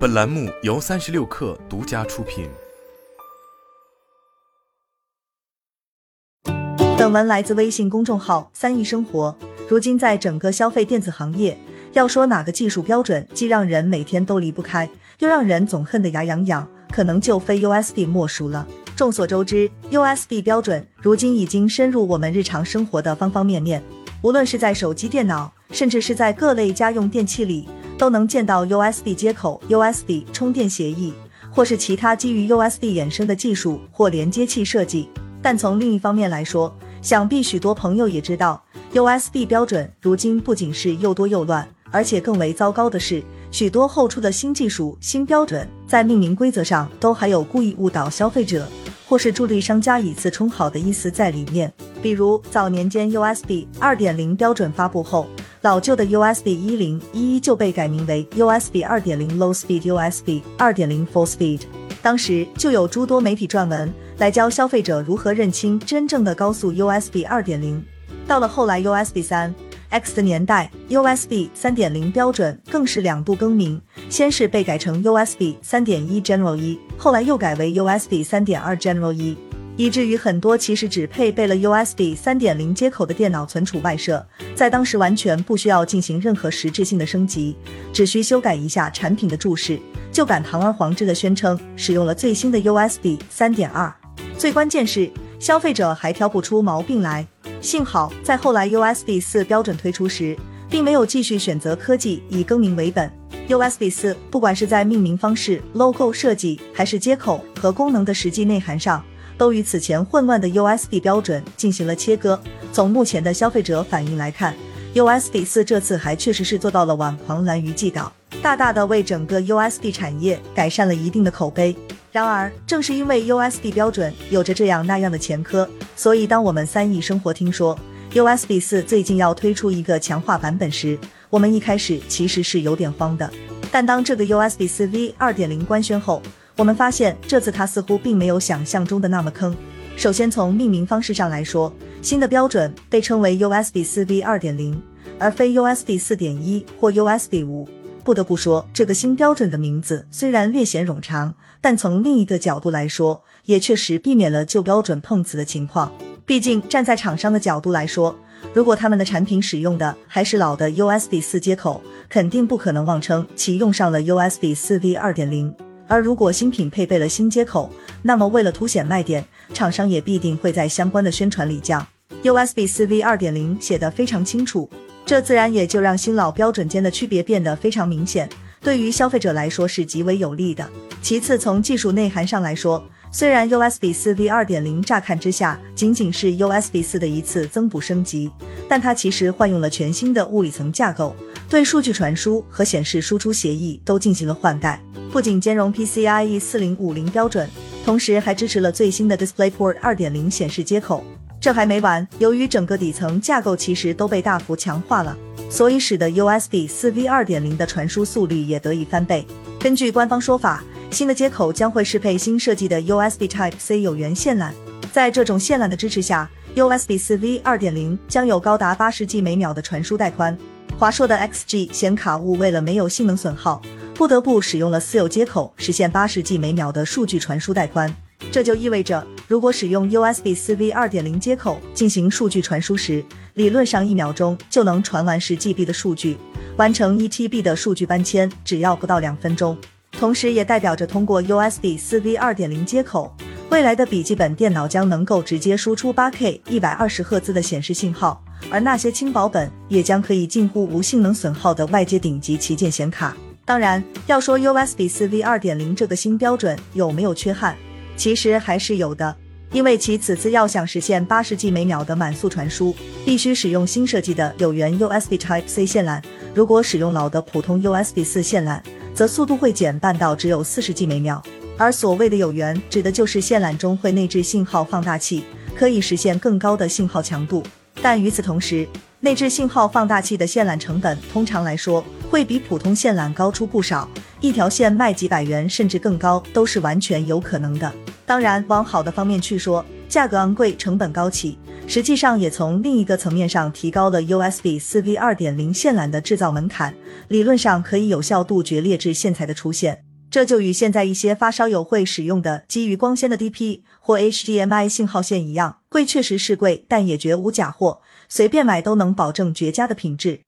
本栏目由三十六氪独家出品。本文来自微信公众号“三亿生活”。如今，在整个消费电子行业，要说哪个技术标准既让人每天都离不开，又让人总恨得牙痒痒，可能就非 USB 莫属了。众所周知，USB 标准如今已经深入我们日常生活的方方面面，无论是在手机、电脑，甚至是在各类家用电器里。都能见到 USB 接口、USB 充电协议，或是其他基于 USB 衍生的技术或连接器设计。但从另一方面来说，想必许多朋友也知道，USB 标准如今不仅是又多又乱，而且更为糟糕的是，许多后出的新技术、新标准在命名规则上都还有故意误导消费者，或是助力商家以次充好的意思在里面。比如早年间 USB 2.0标准发布后。老旧的 USB 一零一一就被改名为 USB 二点零 Low Speed USB 二点零 Full Speed。当时就有诸多媒体撰文来教消费者如何认清真正的高速 USB 二点零。到了后来 USB 三 X 的年代，USB 三点零标准更是两度更名，先是被改成 USB 三点一 General 一，后来又改为 USB 三点二 General 一。以至于很多其实只配备了 USB 三点零接口的电脑存储外设，在当时完全不需要进行任何实质性的升级，只需修改一下产品的注释，就敢堂而皇之的宣称使用了最新的 USB 三点二。最关键是，消费者还挑不出毛病来。幸好在后来 USB 四标准推出时，并没有继续选择科技以更名为本。USB 四不管是在命名方式、logo 设计，还是接口和功能的实际内涵上。都与此前混乱的 USB 标准进行了切割。从目前的消费者反应来看，USB 四这次还确实是做到了挽狂澜于既倒，大大的为整个 USB 产业改善了一定的口碑。然而，正是因为 USB 标准有着这样那样的前科，所以当我们三亿生活听说 USB 四最近要推出一个强化版本时，我们一开始其实是有点慌的。但当这个 USB 四 V 二点零官宣后，我们发现这次它似乎并没有想象中的那么坑。首先从命名方式上来说，新的标准被称为 USB 四 V 二点零，而非 USB 四点一或 USB 五。不得不说，这个新标准的名字虽然略显冗长，但从另一个角度来说，也确实避免了旧标准碰瓷的情况。毕竟站在厂商的角度来说，如果他们的产品使用的还是老的 USB 四接口，肯定不可能妄称其用上了 USB 四 V 二点零。而如果新品配备了新接口，那么为了凸显卖点，厂商也必定会在相关的宣传里将 USB 四 V 二点零写得非常清楚，这自然也就让新老标准间的区别变得非常明显，对于消费者来说是极为有利的。其次，从技术内涵上来说，虽然 USB 四 V 二点零乍看之下仅仅是 USB 四的一次增补升级，但它其实换用了全新的物理层架构，对数据传输和显示输出协议都进行了换代。不仅兼容 PCIe 四零五零标准，同时还支持了最新的 DisplayPort 二点零显示接口。这还没完，由于整个底层架构其实都被大幅强化了，所以使得 USB 四 V 二点零的传输速率也得以翻倍。根据官方说法，新的接口将会适配新设计的 USB Type C 有源线缆。在这种线缆的支持下，USB 四 V 二点零将有高达八十 G 每秒的传输带宽。华硕的 XG 显卡坞为了没有性能损耗。不得不使用了私有接口，实现八十 G 每秒的数据传输带宽。这就意味着，如果使用 USB 四 V 二点零接口进行数据传输时，理论上一秒钟就能传完十 GB 的数据，完成一 TB 的数据搬迁只要不到两分钟。同时，也代表着通过 USB 四 V 二点零接口，未来的笔记本电脑将能够直接输出八 K 一百二十赫兹的显示信号，而那些轻薄本也将可以近乎无性能损耗的外接顶级旗舰显卡。当然，要说 USB 四 V 二点零这个新标准有没有缺憾，其实还是有的。因为其此次要想实现八十 G 每秒的满速传输，必须使用新设计的有源 USB Type C 线缆。如果使用老的普通 USB 四线缆，则速度会减半到只有四十 G 每秒。而所谓的有源，指的就是线缆中会内置信号放大器，可以实现更高的信号强度。但与此同时，内置信号放大器的线缆成本，通常来说会比普通线缆高出不少，一条线卖几百元甚至更高都是完全有可能的。当然，往好的方面去说，价格昂贵、成本高企，实际上也从另一个层面上提高了 USB 四 V 二点零线缆的制造门槛，理论上可以有效杜绝劣质线材的出现。这就与现在一些发烧友会使用的基于光纤的 DP 或 HDMI 信号线一样，贵确实是贵，但也绝无假货，随便买都能保证绝佳的品质。